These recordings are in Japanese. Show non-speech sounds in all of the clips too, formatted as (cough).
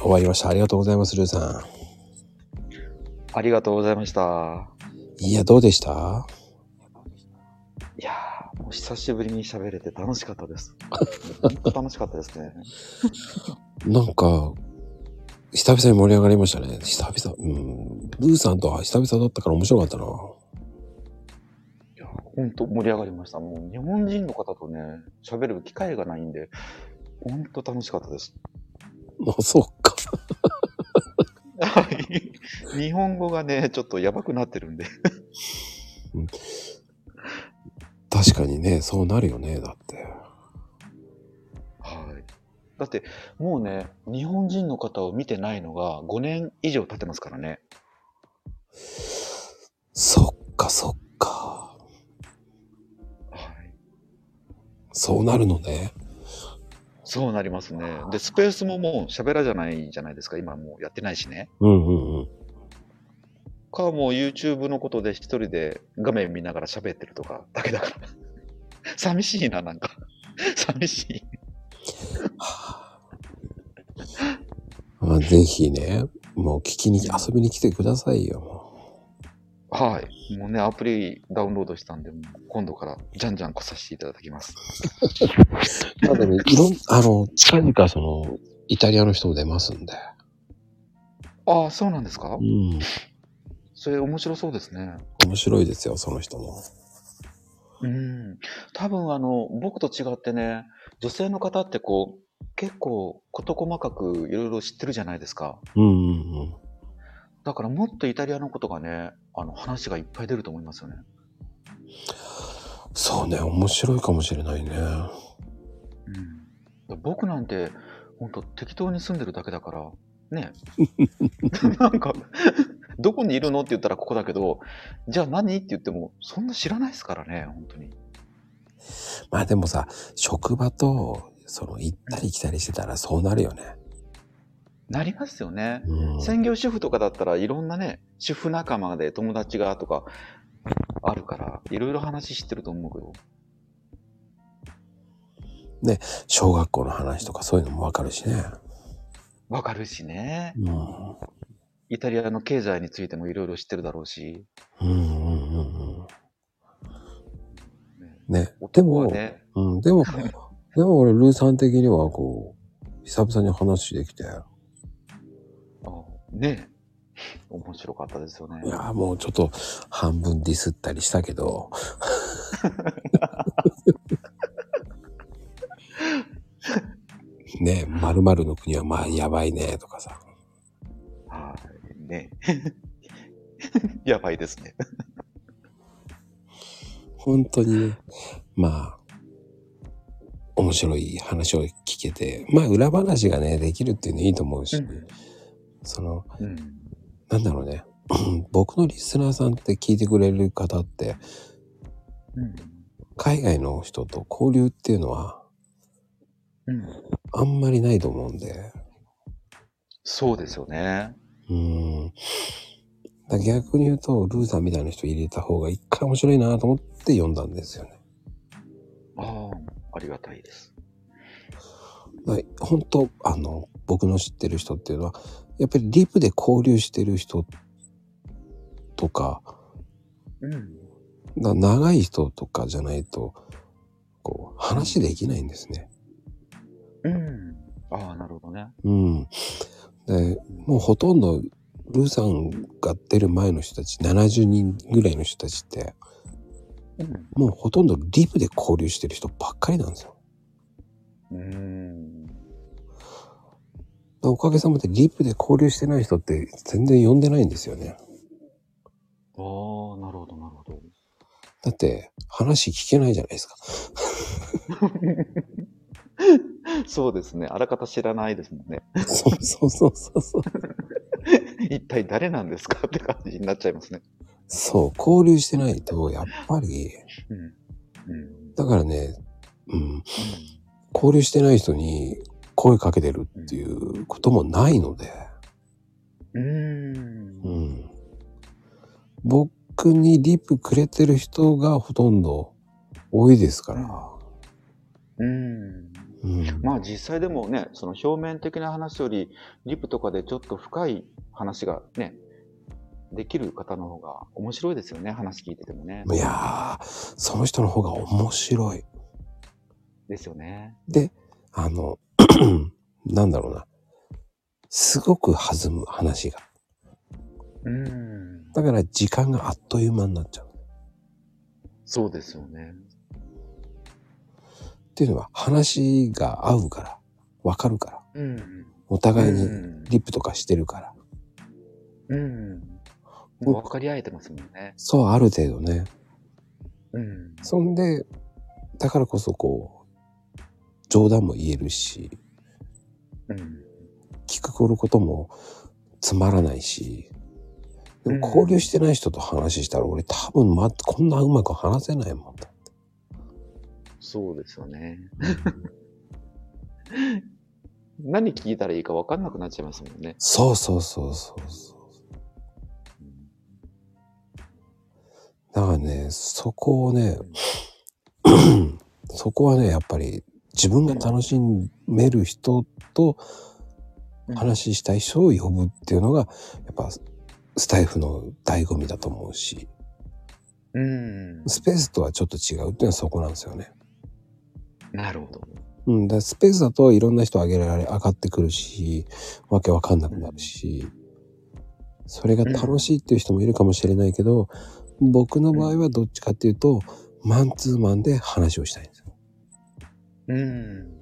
終わりました。ありがとうございます、ルーさありがとうございました。ん。いや、どうでした？いやー、もう久しぶりに喋れて楽しかったです。(laughs) 本当楽しかったですね。なんか、久々に盛り上がりましたね。久々。うん。ルーさんとは久々だったから面白かったな。いや、本当盛り上がりました。もう日本人の方とね、喋る機会がないんで、本当楽しかったです。(laughs) あ、そう。(laughs) 日本語がね、ちょっとやばくなってるんで。確かにね、そうなるよね、だって。はい。だって、もうね、日本人の方を見てないのが5年以上経ってますからね。そっか、そっか。はい。そうなるのね。そうなりますね。で、スペースももう喋らじゃないじゃないですか。今もうやってないしね。うんうんうん。か、もう YouTube のことで一人で画面見ながら喋ってるとかだけだから。(laughs) 寂しいな、なんか。(laughs) 寂しい。まあ、ぜひね、もう聞きに、遊びに来てくださいよ。もはい。もうね、アプリダウンロードしたんで、もう今度からじゃんじゃん来させていただきます。(laughs) でも、いろん、あの、近々その、イタリアの人も出ますんで。ああ、そうなんですか？うん。それ面白そうですね。面白いですよ、その人も。うん。多分あの、僕と違ってね、女性の方ってこう、結構事細かくいろいろ知ってるじゃないですか。うんうんうん。だからもっとイタリアのことがね、あの話がいっぱい出ると思いますよね。そうね、面白いかもしれないね。うん。僕なんて、ほんと適当に住んでるだけだから、ね。(laughs) なんか、どこにいるのって言ったらここだけど、じゃあ何って言っても、そんな知らないですからね、本当に。まあでもさ、職場と、その、行ったり来たりしてたらそうなるよね。なりますよね。うん。専業主婦とかだったらいろんなね、主婦仲間で友達がとかあるから、いろいろ話知ってると思うけど。小学校の話とかそういうのもわかるしね。わかるしね。うん。イタリアの経済についてもいろいろ知ってるだろうし。うんうんうんうん。ねね。でも、うん、でも、(laughs) でも俺、ルーさん的にはこう、久々に話できて、あね面白かったですよねい。やーもうちょっと半分ディスったりしたけど、(laughs) ね、〇〇の国はまあやばいねとかさ。はい。ね (laughs) やばいですね。本当にね、まあ、面白い話を聞けて、まあ裏話がね、できるっていうのいいと思うし、うんその、うん。なんだろうね、(clears throat) 僕のリスナーさんって聞いてくれる方って、うん。海外の人と交流っていうのはうん。あんまりないと思うんで、そうですよね。うーん。だ逆に言うと、ルーさんみたいな人入れた方が一回面白いなと思って読んだんですよね。ああ、ありがたいです。だから本当あの、僕の知ってる人っていうのは、やっぱりリプで交流してる人とか、うん。だ長い人とかじゃないと、こう、話できないんですね。うん。ああ、なるほどね。うん。で、もうほとんど、ルーさんが出る前の人たち、70人ぐらいの人たちって、うん。もうほとんどリプで交流してる人ばっかりなんですよ。うん。でおかげさまでリプで交流してない人って全然呼んでないんですよね。ああ、なるほど、なるほど。だって話聞けないじゃないですか。(laughs) (laughs) そうですね。あらかた知らないですもんね。そうそうそうそうそう。(laughs) 一体誰なんですかって感じになっちゃいますね。そう、交流してないと、やっぱり、うん。うん。だからね、うん、交流してない人に声かけてるっていうこともないので、うん。ん。僕にリプくれてる人がほとんど多いですから、うん。うん。まあ実際でもね、その表面的な話より、リプとかでちょっと深い話がね、できる方の方が面白いですよね、話聞いててもね。いやー、その人の方が面白い。ですよね。で、あの、(clears throat) なんだろうな。すごく弾む話が。うん。だから時間があっという間になっちゃう。そうですよね。っていうのは話が合うから、わかるから。うん。お互いにうんリップとかしてるから。うん。もう分かり合えてますもんね。そう、ある程度ね。うん。そんで、だからこそこう、冗談も言えるし、うん。聞くこともつまらないし、でもうん交流してない人と話したら俺多分ま、こんなうまく話せないもんだ。そうですよね。何聞いたらいいか分かんなくなっちゃいますもんね。そうそうそうそうそう。だからね、そこをね、そこはね、やっぱり自分が楽しめる人と話したい人を呼ぶっていうのが、やっぱスタイフの醍醐味だと思うし、うん。スペースとはちょっと違うっていうのはそこなんですよね。なるほど。うん、だスペースだといろんな人上げられ、上がってくるし、わけわかんなくなるし、それが楽しいっていう人もいるかもしれないけど、僕の場合はどっちかっていうと、マンツーマンで話をしたいんですよ。うん。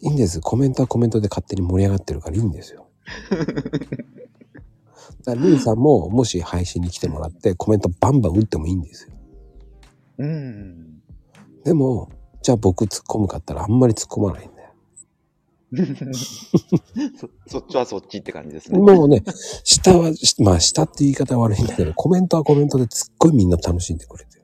いいんです。コメントはコメントで勝手に盛り上がってるからいいんですよ。(laughs) だからリンさんももし配信に来てもらってコメントバンバン打ってもいいんですよ。うん。でも、じゃあ僕突っ込むかったらあんまり突っ込まないんだよ。(laughs) そそっちはそっちって感じですね。もうね、下は、まあ下って言い方は悪いんだけど、コメントはコメントですっごいみんな楽しんでくれてる。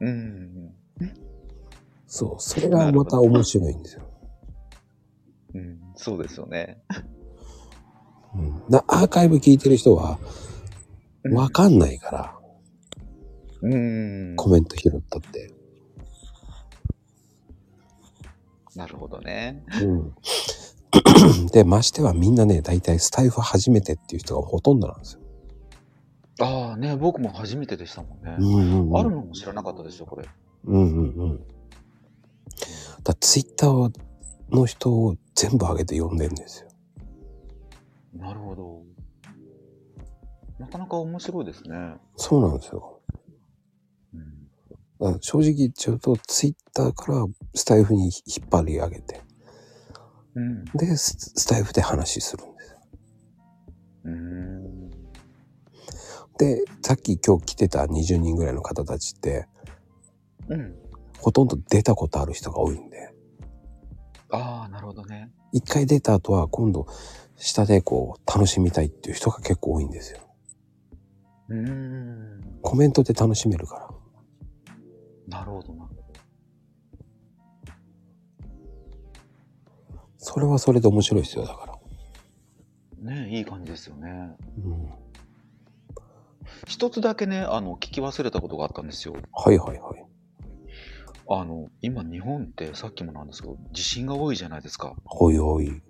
うん。そう、それがまた面白いんですよ。うん。そうですよね。うん、なアーカイブ聞いてる人はわかんないから、うん。コメント拾ったって。なるほどね。うん。(coughs) で、ましてはみんなね、大体スタイフ初めてっていう人がほとんどなんですよ。ああね、僕も初めてでしたもんね。うんうんうん。あるのも知らなかったですよ、これ。うんうんうん。だツイッターの人を全部上げて呼んでんですよ。なるほど。なかなか面白いですね。そうなんですよ。うん。正直言っちゃうと、ツイッターからスタイフに引っ張り上げて、うん。で、ススタイフで話するんですよ。うん。で、さっき今日来てた20人ぐらいの方たちって、うん。ほとんど出たことある人が多いんで、ああ、なるほどね。一回出た後は今度、下でこう、楽しみたいっていう人が結構多いんですよ。うん。コメントで楽しめるから。なるほどな。それはそれで面白いですよ、だから。ねいい感じですよね。うん。一つだけね、あの、聞き忘れたことがあったんですよ。はいはいはい。あの、今日本ってさっきもなんですけど、地震が多いじゃないですか。ほいほい。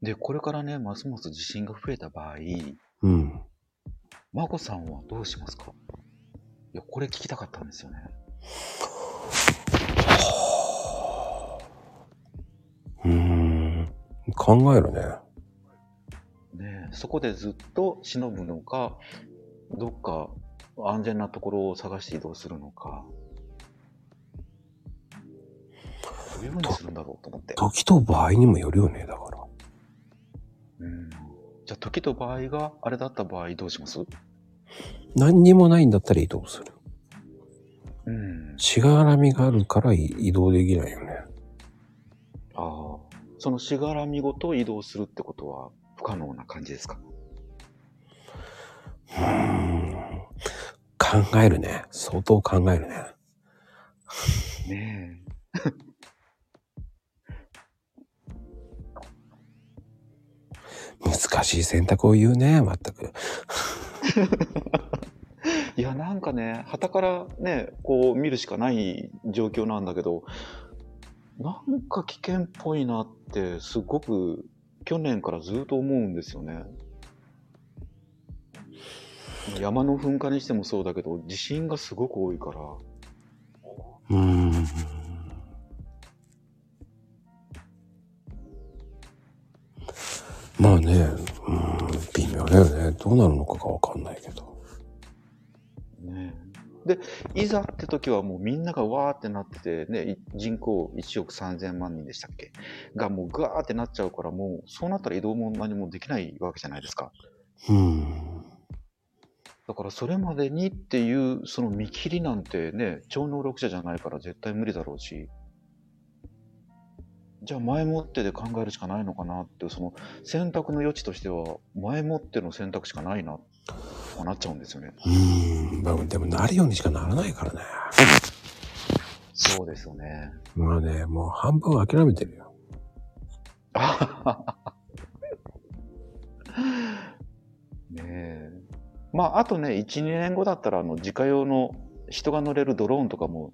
で、これからね、ますます地震が増えた場合、うん。まこさんはどうしますか？いや、これ聞きたかったんですよね。うーん。考えるね。ねえそこでずっと忍ぶのか、どっか安全なところを探して移動するのか。どういうふうにするんだろうと思って。時と場合にもよるよね、だから。うん、じゃあ、時と場合があれだった場合どうします？何にもないんだったら移動する。うん。しがらみがあるから移動できないよね。ああ。そのしがらみごと移動するってことは不可能な感じですか？うーん。考えるね。相当考えるね。ね (laughs) 難しい選択を言うね、全く。(laughs) いや、なんかね、旗からね、こう見るしかない状況なんだけど、なんか危険っぽいなって、すごく去年からずっと思うんですよね。山の噴火にしてもそうだけど、地震がすごく多いから、うん。まあね、うん、微妙だよね。どうなるのかがわかんないけど。ねで、いざって時はもうみんながわーってなってて、ね、い人口1億3000万人でしたっけ？がもうガーってなっちゃうから、もうそうなったら移動も何もできないわけじゃないですか。うん。だからそれまでにっていうその見切りなんてね、超能力者じゃないから絶対無理だろうし、じゃあ前もってで考えるしかないのかなってその選択の余地としては前もっての選択しかないな、となっちゃうんですよね。うーん。まあでもなるようにしかならないからね。そうですよね。まあね、もう半分諦めてるよ。(laughs) ねえ。まあ、あとね、1、2年後だったら、あの、自家用の人が乗れるドローンとかも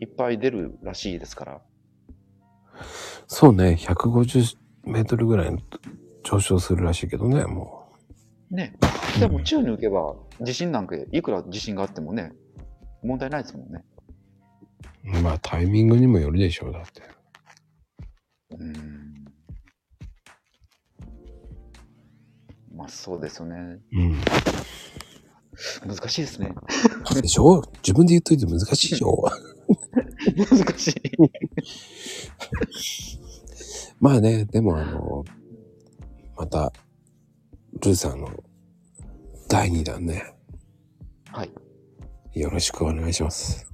いっぱい出るらしいですから。そうね、150メートルぐらい上昇するらしいけどね、もね。でも、宙に浮けば、地震なんか、いくら地震があってもね、問題ないですもんね。う。まあタイミングにもよるでしょう、だって。うーん。まあ、そうですよね。うん。難しいですね。でしょ？自分で言っといて難しいでしょ？(laughs) 難しい。(laughs) まあね、でもあの、また、ルーさんの第2弾ね、はい。よろしくお願いします。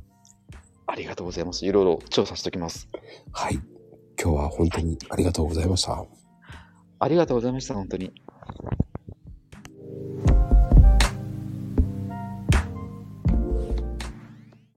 ありがとうございます。いろいろ調査しておきます。はい。今日は本当にありがとうございました。ありがとうございました、本当に。